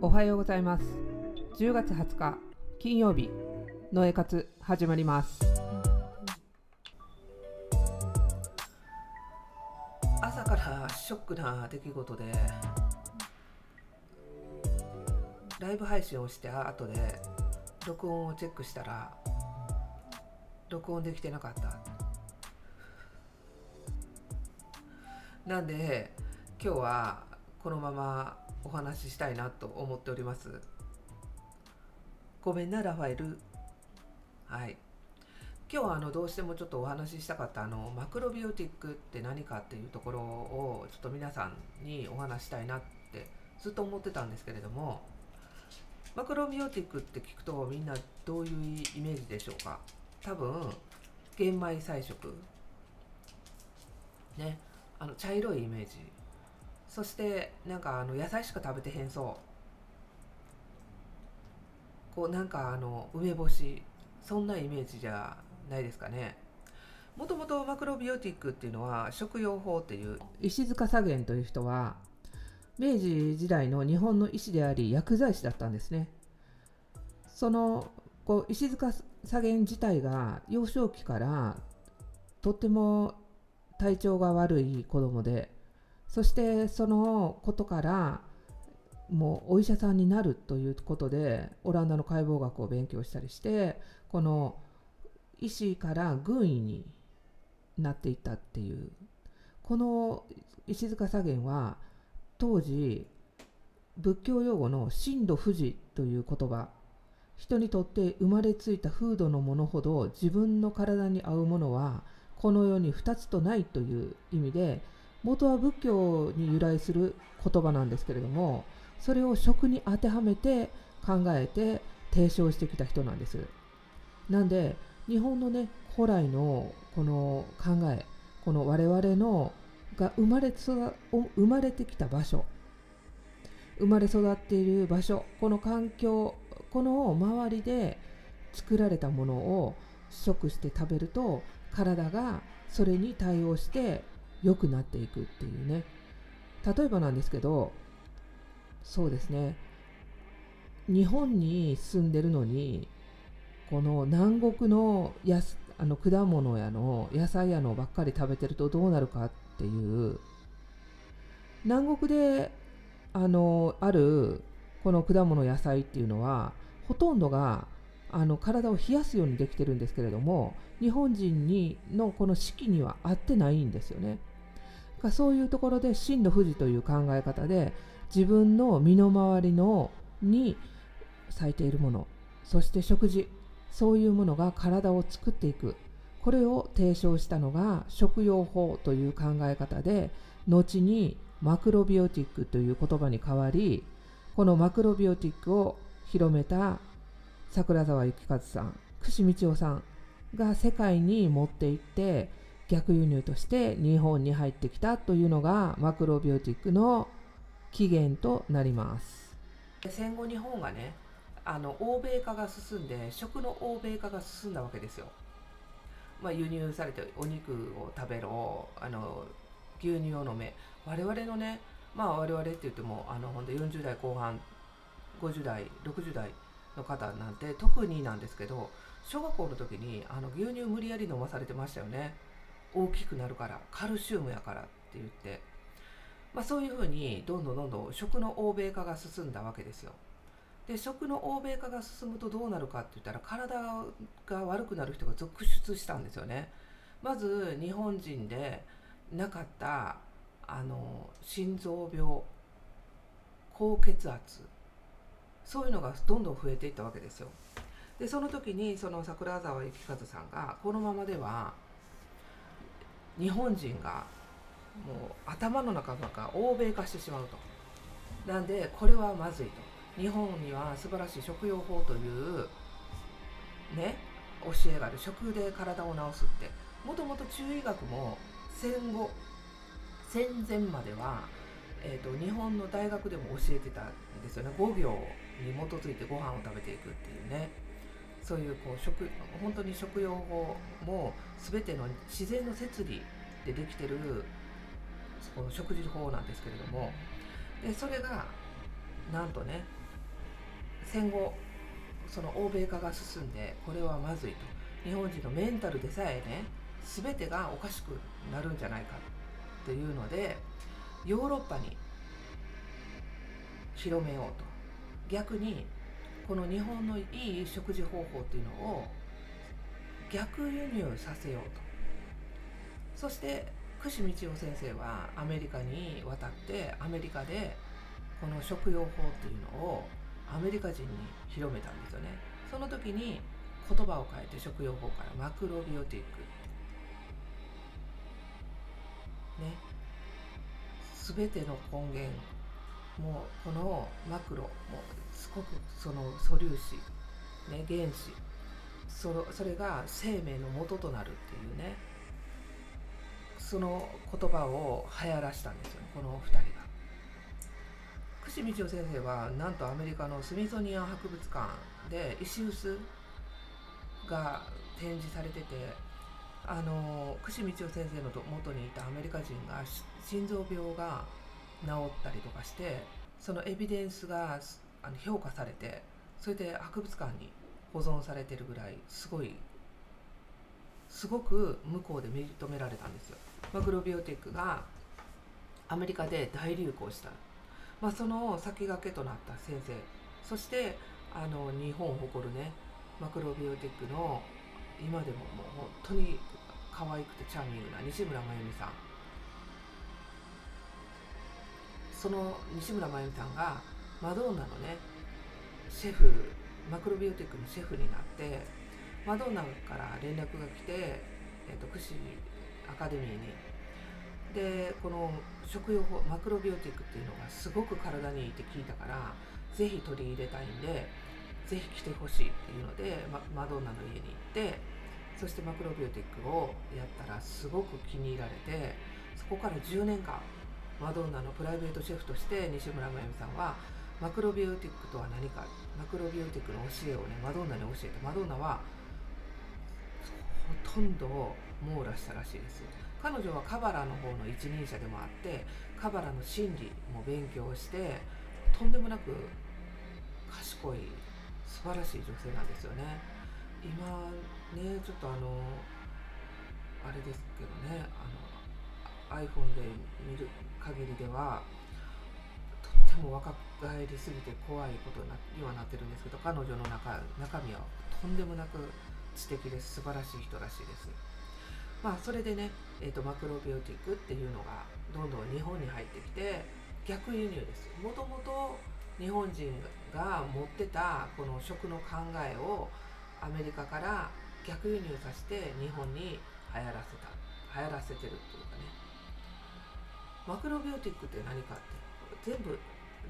おはようございます。10月20日金曜日のえ活始まります。朝からショックな出来事でライブ配信をして後で録音をチェックしたら録音できてなかった。なんで今日はこのままお話ししたいなと思っております。ごめんなラファエル。はい。今日はあのどうしてもちょっとお話ししたかったあのマクロビオティックって何かっていうところをちょっと皆さんにお話したいなってずっと思ってたんですけれどもマクロビオティックって聞くとみんなどういうイメージでしょうか？多分玄米菜食。ね。あの茶色いイメージ。そしてなんかあの野菜しか食べてへんそう。こうなんかあの梅干し。そんなイメージじゃないですかね。もともとマクロビオティックっていうのは食用法っていう石塚左源という人は明治時代の日本の医師であり薬剤師だったんですね。そのこう石塚左源自体が幼少期からとっても体調が悪い子供でそしてそのことからもうお医者さんになるということでオランダの解剖学を勉強したりしてこの医師から軍医になっていったっていうこの石塚左源は当時仏教用語の神道富士という言葉人にとって生まれついた風土のものほど自分の体に合うものはこの世に2つとないという意味で元は仏教に由来する言葉なんですけれどもそれを食に当てはめて考えて提唱してきた人なんです。なんで日本のね古来のこの考えこの我々のが生まれ生まれてきた場所生まれ育っている場所この環境この周りで作られたものを食して食べると体がそれに対応して良くなっていくっていうね例えばなんですけどそうですね日本に住んでるのにこの南国のやすあの果物やの野菜やのばっかり食べてるとどうなるかっていう南国であのあるこの果物野菜っていうのはほとんどがあの体を冷やすようにできてるんですけれども日本人にのこの四季には合ってないんですよね。そういうところで真の富士という考え方で自分の身の回りのに咲いているものそして食事そういうものが体を作っていく。これを提唱したのが食用法という考え方で後にマクロビオティックという言葉に変わりこのマクロビオティックを広めた桜沢幸和さん串道夫さんが世界に持っていって逆輸入として日本に入ってきたというのがマクロビオティックの起源となります。戦後日本がねあの欧米化が進んで食の欧米化が進んだわけですよ、まあ、輸入されてお肉を食べろあの牛乳を飲め。我々のねまあ我々って言ってもあのほんで40代後半50代60代の方なんて特になんですけど小学校の時にあの牛乳無理やり飲まされてましたよね。大きくなるからカルシウムやからって言って、まあ、そういうふうにどんどんどんどん食の欧米化が進んだわけですよ。で食の欧米化が進むとどうなるかって言ったら体が悪くなる人が続出したんですよね。まず日本人でなかったあの心臓病高血圧そういうのがどんどん増えていったわけですよ。でその時にその桜沢幸和さんがこのままでは日本人がもう頭の中が欧米化してしまうと。なんでこれはまずいと。日本には素晴らしい食用法というね教えがある。食で体を治すって。もともと中医学も戦後戦前までは、えーと、日本の大学でも教えてたんですよね。5秒に基づいてご飯を食べていくっていうね。そういうこう食本当に食用法も全ての自然の摂理でできてるこの食事法なんですけれどもでそれがなんとね戦後その欧米化が進んでこれはまずいと。日本人のメンタルでさえね全てがおかしくなるんじゃないかっていうのでヨーロッパに広めようと。逆にこの日本のいい食事方法っていうのを逆輸入させようと。そして串道夫先生はアメリカに渡ってアメリカでこの食用法っていうのをアメリカ人に広めたんですよね。その時に言葉を変えて食用法からマクロビオティック。ね。全ての根源もうこのマクロもすごくその素粒子、ね、原子そのそれが生命の元となるっていうねその言葉を流行らしたんですよこの2人が。串道夫先生はなんとアメリカのスミソニアン博物館で石臼が展示されててあの串道夫先生の元にいたアメリカ人が心臓病が治ったりとかしてそのエビデンスがあの評価されてそれで博物館に保存されてるぐらいすごいすごく向こうで認められたんですよ。マクロビオティックがアメリカで大流行した、まあ、その先駆けとなった先生。そしてあの日本を誇るねマクロビオティックの今でももう本当に可愛くてチャーミングな西村真由美さん。その西村真由美さんがマドンナのねシェフマクロビオティックのシェフになってマドンナから連絡が来て、えーと、串アカデミーに。でこの食用法マクロビオティックっていうのがすごく体にいいって聞いたからぜひ取り入れたいんでぜひ来てほしいっていうので、ま、マドンナの家に行ってそしてマクロビオティックをやったらすごく気に入られてそこから10年間マドンナのプライベートシェフとして西村真由美さんはマクロビオティックとは何かマクロビオティックの教えをねマドンナに教えてマドンナはほとんど網羅したらしいです彼女はカバラの方の一人者でもあってカバラの心理も勉強してとんでもなく賢い素晴らしい女性なんですよね。今ねちょっとあのあれですけどねあの iPhone で見る限りではとっても若返りすぎて怖いことにはなってるんですけど彼女の中中身はとんでもなく知的です素晴らしい人らしいです。まあそれでね、えーと、マクロビオティックっていうのがどんどん日本に入ってきて逆輸入です。もともと日本人が持ってたこの食の考えをアメリカから逆輸入させて日本に流行らせた流行らせてるっていうかね。マクロビオティックって何かって。全部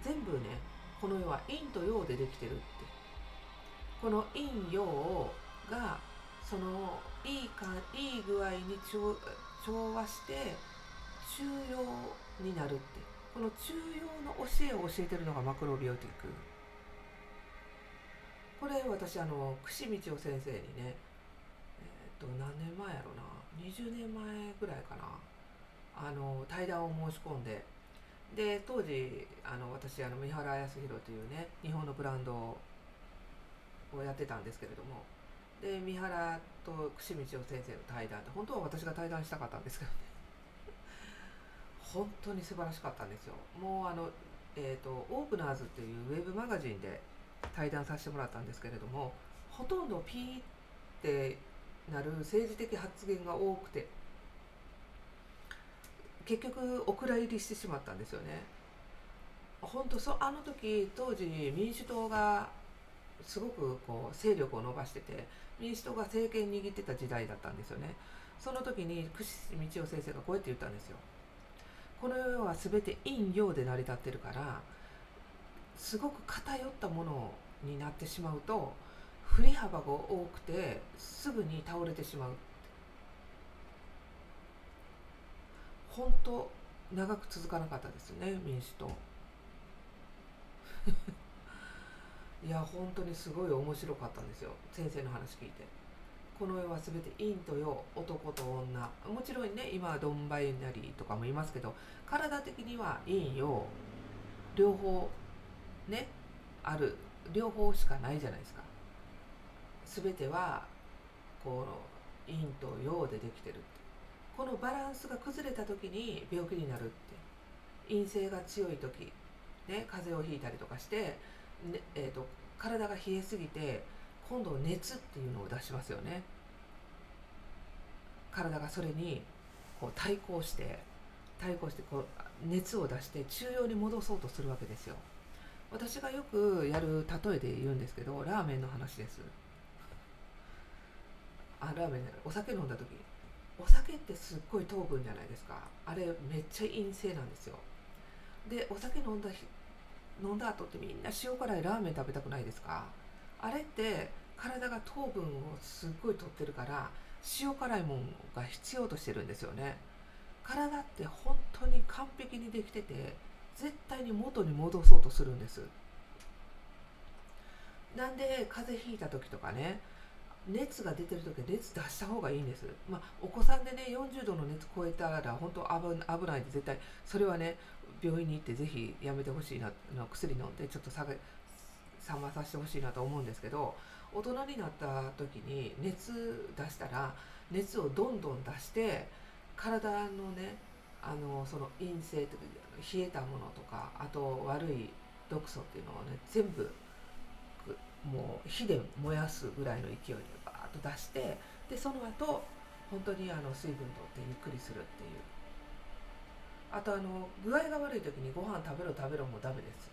全部ねこの世は陰と陽でできてるって。この陰陽がそのいいかいい具合に調調和して中庸になるって。この中庸の教えを教えてるのがマクロビオティック。これ私あの串道夫先生にねえっ、と何年前やろな。20年前ぐらいかな。あの対談を申し込んでで当時あの私あの三原康弘というね日本のブランドをやってたんですけれどもで三原と串道夫先生の対談で本当は私が対談したかったんですけどね。本当に素晴らしかったんですよ。もうあのえーと、とオープナーズっていうウェブマガジンで対談させてもらったんですけれどもほとんどピーってなる政治的発言が多くて結局お蔵入りしてしまったんですよね。本当そあの時当時民主党がすごくこう勢力を伸ばしてて民主党が政権握ってた時代だったんですよね。その時に串道夫先生がこうやって言ったんですよ。この世は全て陰陽で成り立ってるからすごく偏ったものになってしまうと振り幅が多くてすぐに倒れてしまう本当長く続かなかったですね民主党。いや本当にすごい面白かったんですよ先生の話聞いて。この世は全て陰と陽男と女。もちろんね今はドンバイナリーとかもいますけど体的には陰陽両方ねある。両方しかないじゃないですか。全てはこの陰と陽でできてる。このバランスが崩れた時に病気になるって。陰性が強い時ね風邪をひいたりとかして、ねえーと、体が冷えすぎて今度熱っていうのを出しますよね。体がそれにこう対抗して対抗してこう熱を出して中央に戻そうとするわけですよ。私がよくやる例えで言うんですけどラーメンの話です。あラーメンお酒飲んだ時。酒ってすっごい糖分じゃないですか。あれめっちゃ陰性なんですよ。でお酒飲んだ飲んだ後ってみんな塩辛いラーメン食べたくないですか。あれって体が糖分をすっごい取ってるから塩辛いもんが必要としてるんですよね。体って本当に完璧にできてて絶対に元に戻そうとするんです。なんで風邪ひいた時とかね熱が出てる時は熱出した方がいいんです、まあ、お子さんでね40度の熱超えたら本当危ないんで絶対それはね病院に行ってぜひやめてほしいなの薬飲んでちょっと下げ冷まさせてほしいなと思うんですけど大人になった時に熱出したら熱をどんどん出して体のねあのその陰性という冷えたものとかあと悪い毒素っていうのをね全部もう火で燃やすぐらいの勢いでバーッと出してでその後本当にあの水分とってゆっくりするっていう。あとあの具合が悪い時にご飯食べろ食べろもダメです。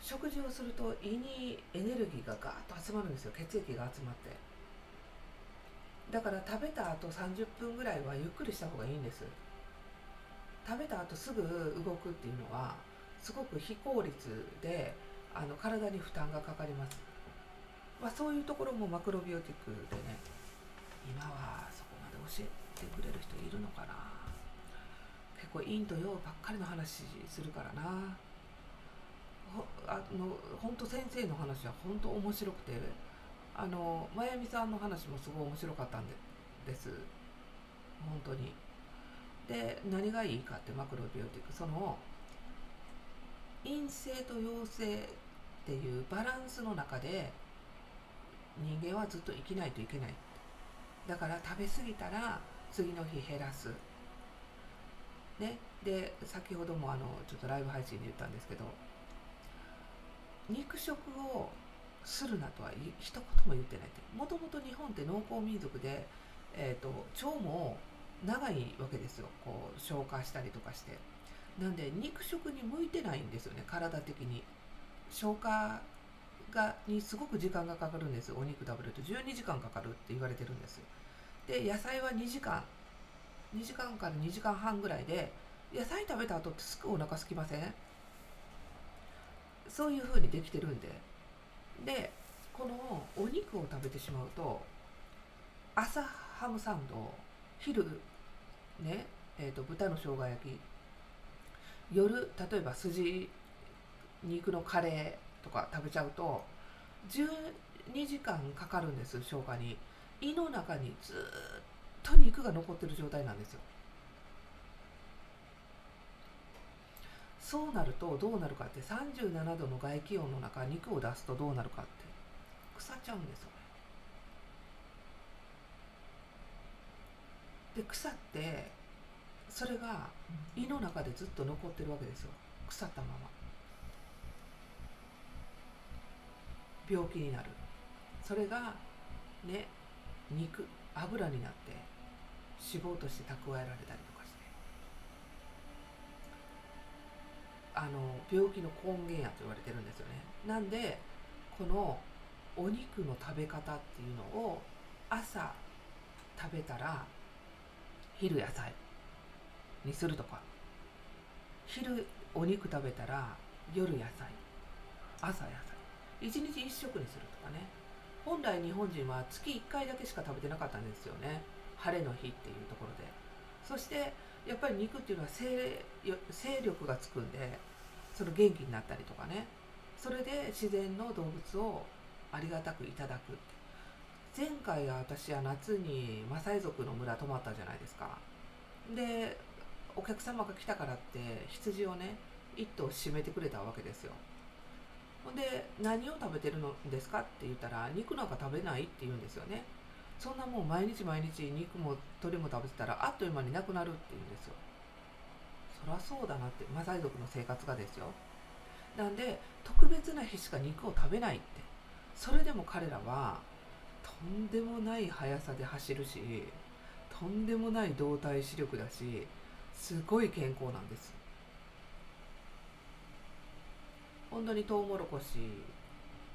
食事をすると胃にエネルギーがガーッと集まるんですよ。血液が集まって。だから食べた後30分ぐらいはゆっくりした方がいいんです。食べた後すぐ動くっていうのはすごく非効率であの体に負担がかかります、まあ、そういうところもマクロビオティックでね今はそこまで教えてくれる人いるのかな。結構陰と陽ばっかりの話するからな。ほあの本当先生の話は本当面白くてあの真由美さんの話もすごい面白かったんでです。本当に。で何がいいかってマクロビオティックその陰性と陽性っていうバランスの中で人間はずっと生きないといけない。だから食べ過ぎたら次の日減らす。ね。で先ほどもあのちょっとライブ配信で言ったんですけど肉食をするなとは一言も言ってないって。もともと日本って農耕民族で、えーと、腸も長いわけですよ。こう消化したりとかして。なんで肉食に向いてないんですよね体的に。消化がにすごく時間がかかるんですお肉食べると。12時間かかるって言われてるんですで野菜は2時間。2時間から2時間半ぐらいで野菜食べた後ってすぐお腹空きません？そういう風にできてるんで。でこのお肉を食べてしまうと朝ハムサンド昼ねえーと、豚の生姜焼き夜例えば筋肉のカレーとか食べちゃうと12時間かかるんです消化に。胃の中にずっと肉が残ってる状態なんですよ。そうなるとどうなるかって37度の外気温の中肉を出すとどうなるかって腐っちゃうんですよ。で腐ってそれが胃の中でずっと残ってるわけですよ。腐ったまま。病気になる。それがね肉油になって脂肪として蓄えられたりとかして。あの病気の根源やと言われてるんですよね。なんでこのお肉の食べ方っていうのを朝食べたら昼野菜。にするとか。昼お肉食べたら夜野菜。朝野菜。一日一食にするとかね。本来日本人は月1回だけしか食べてなかったんですよね。晴れの日っていうところで。そしてやっぱり肉っていうのは精力がつくんでその元気になったりとかね。それで自然の動物をありがたくいただく。前回は私は夏にマサイ族の村泊まったじゃないですか。でお客様が来たからって羊をね1頭締めてくれたわけですよ。ほんで何を食べてるのですかって言ったら肉なんか食べないって言うんですよね。そんなもん毎日毎日肉も鶏も食べてたらあっという間になくなるって言うんですよ。そりゃそうだなってマサイ族の生活がですよ。なんで特別な日しか肉を食べないって。それでも彼らはとんでもない速さで走るしとんでもない動体視力だしすごい健康なんです。本当にトウモロコシ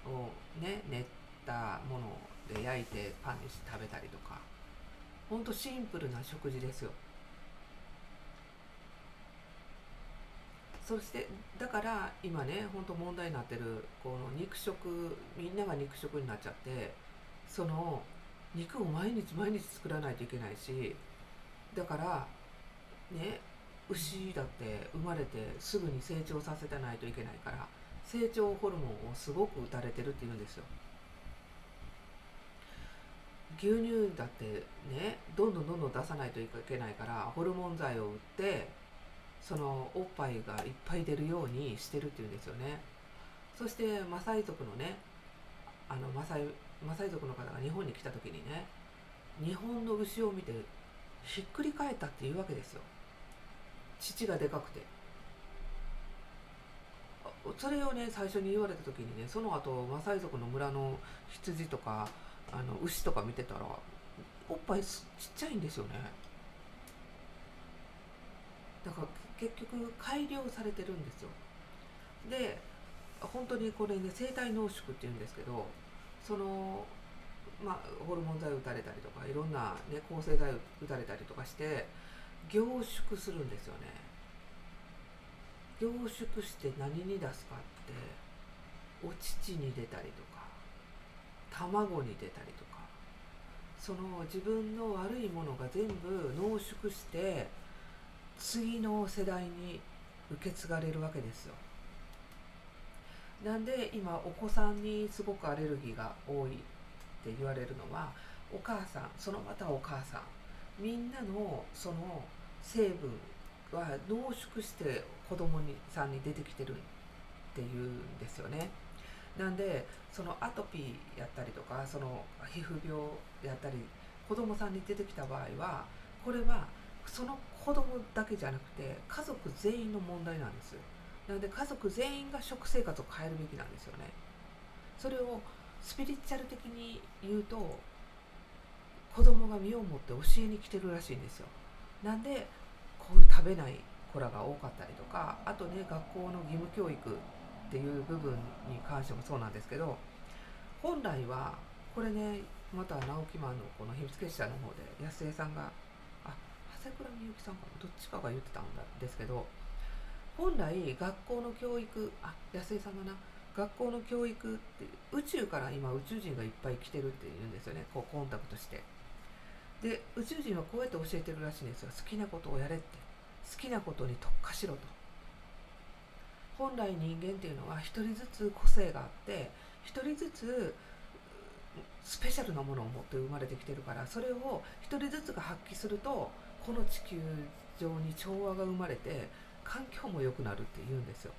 をね練ったもので焼いてパンにして食べたりとか。本当シンプルな食事ですよ。そしてだから今ね本当問題になってるこの肉食みんなが肉食になっちゃってその肉を毎日毎日作らないといけないしだからね牛だって生まれてすぐに成長させてないといけないから成長ホルモンをすごく打たれてるっていうんですよ。牛乳だってねどんどんどんどん出さないといけないからホルモン剤を打ってそのおっぱいがいっぱい出るようにしてるっていうんですよね。そしてマサイ族のねあのマサイマサイ族の方が日本に来た時にね日本の牛を見てひっくり返ったっていうわけですよ。父がでかくて。それをね最初に言われた時にねその後マサイ族の村の羊とかあの牛とか見てたらおっぱいちっちゃいんですよね。だから結局改良されてるんですよ。で本当にこれね生体濃縮っていうんですけどそのまあホルモン剤打たれたりとかいろんな、ね、抗生剤打たれたりとかして凝縮するんですよね凝縮して何に出すかってお乳に出たりとか卵に出たりとかその自分の悪いものが全部濃縮して次の世代に受け継がれるわけですよ。なんで今お子さんにすごくアレルギーが多いって言われるのはお母さんそのまたお母さんみんなのその成分は濃縮して子供にさんに出てきてるっていうんですよね。なんでそのアトピーやったりとかその皮膚病やったり子供さんに出てきた場合はこれはその子供だけじゃなくて家族全員の問題なんですなので家族全員が食生活を変えるべきなんですよねそれをスピリチュアル的に言うと子供が身をもって教えに来てるらしいんですよ。なんでこういう食べない子らが多かったりとかあとね学校の義務教育っていう部分に関してもそうなんですけど本来はこれねまた直木マンのこの秘密結社の方で安江さんがあ長谷倉みゆきさんかなどっちかが言ってたんですけど本来学校の教育あ安江さんがな学校の教育って宇宙から今宇宙人がいっぱい来てるって言うんですよねこうコンタクトしてで宇宙人はこうやって教えてるらしいんですよ。好きなことをやれって。好きなことに特化しろと。本来人間っていうのは一人ずつ個性があって一人ずつスペシャルなものを持って生まれてきてるからそれを一人ずつが発揮するとこの地球上に調和が生まれて環境も良くなるって言うんですよ。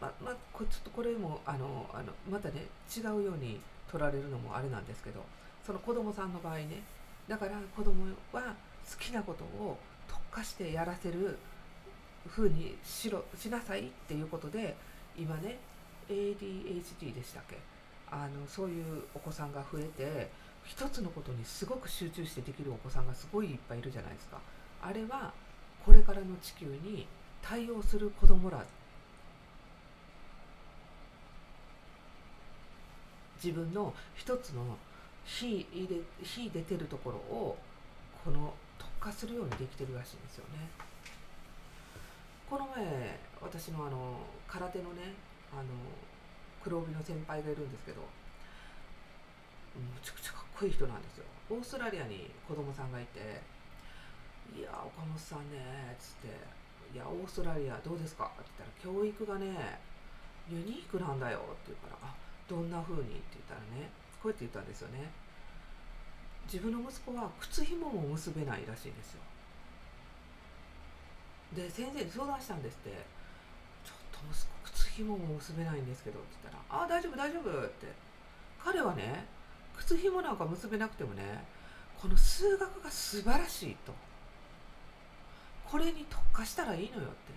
ままこちょっとこれもあのあのまたね違うように取られるのもあれなんですけどその子供さんの場合ねだから子供は好きなことを特化してやらせる風にしろしなさいっていうことで今ね ADHD でしたっけ？あのそういうお子さんが増えて一つのことにすごく集中してできるお子さんがすごいいっぱいいるじゃないですか。あれはこれからの地球に対応する子供ら自分の一つの火入れ火出てるところをこの特化するようにできてるらしいんですよねこの前私のあの空手のねあの黒帯の先輩がいるんですけどむちゃくちゃかっこいい人なんですよオーストラリアに子供さんがいて「いや岡本さんね」っつって「いやオーストラリアどうですか?」って言ったら「教育がねユニークなんだよ」って言うから「あどんな風に?」って言ったらねこうやって言ったんですよね。自分の息子は靴ひもも結べないらしいんですよ。で先生に相談したんですって。ちょっと息子靴ひもも結べないんですけどって言ったら「ああ大丈夫大丈夫」って。彼はね靴ひもなんか結べなくてもねこの数学が素晴らしいと。これに特化したらいいのよって。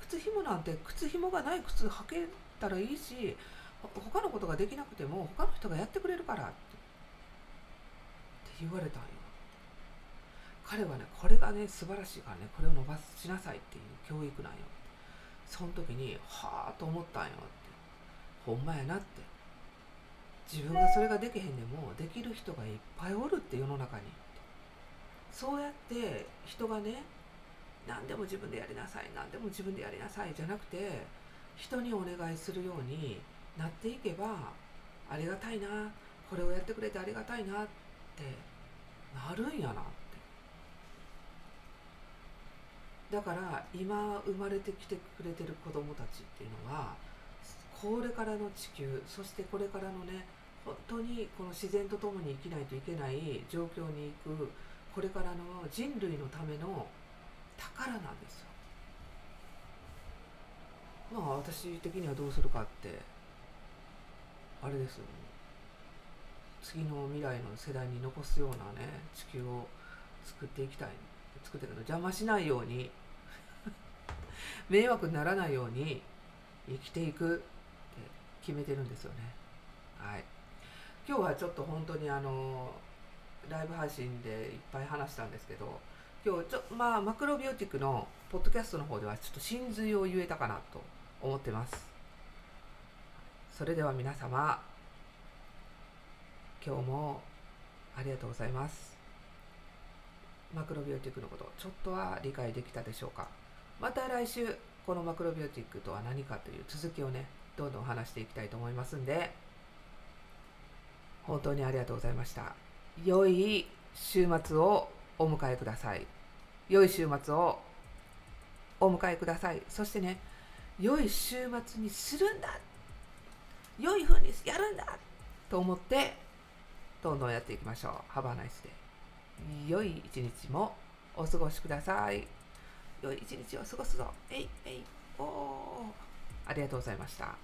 靴ひもなんて靴ひもがない靴履けたらいいし他のことができなくても他の人がやってくれるからって言われたんよ。彼はねこれがね素晴らしいからねこれを伸ばしなさいっていう教育なんよ。その時にはあと思ったんよって。ほんまやなって。自分がそれができへんでもできる人がいっぱいおるって世の中に。そうやって人がね何でも自分でやりなさい何でも自分でやりなさいじゃなくて人にお願いするようになっていけばありがたいなこれをやってくれてありがたいなってなるんやなってだから今生まれてきてくれてる子供たちっていうのはこれからの地球そしてこれからのね本当にこの自然と共に生きないといけない状況に行くこれからの人類のための宝なんですよ。まあ私的にはどうするかってあれですよ、次の未来の世代に残すようなね地球を作っていきたい。作っていくの。邪魔しないように。迷惑にならないように生きていくって決めてるんですよね。はい。今日はちょっと本当にあのライブ配信でいっぱい話したんですけど今日ちょまあマクロビオティックのポッドキャストの方ではちょっと真髄を言えたかなと思ってます。それでは皆様今日もありがとうございます。マクロビオティックのことちょっとは理解できたでしょうか？また来週このマクロビオティックとは何かという続きをねどんどん話していきたいと思いますんで本当にありがとうございました。良い週末をお迎えください。良い週末をお迎えください。そしてね良い週末にするんだ良い風にやるんだと思ってどんどんやっていきましょう。ハバナイスで。良い一日もお過ごしください。良い一日を過ごすぞ。えいえいおーありがとうございました。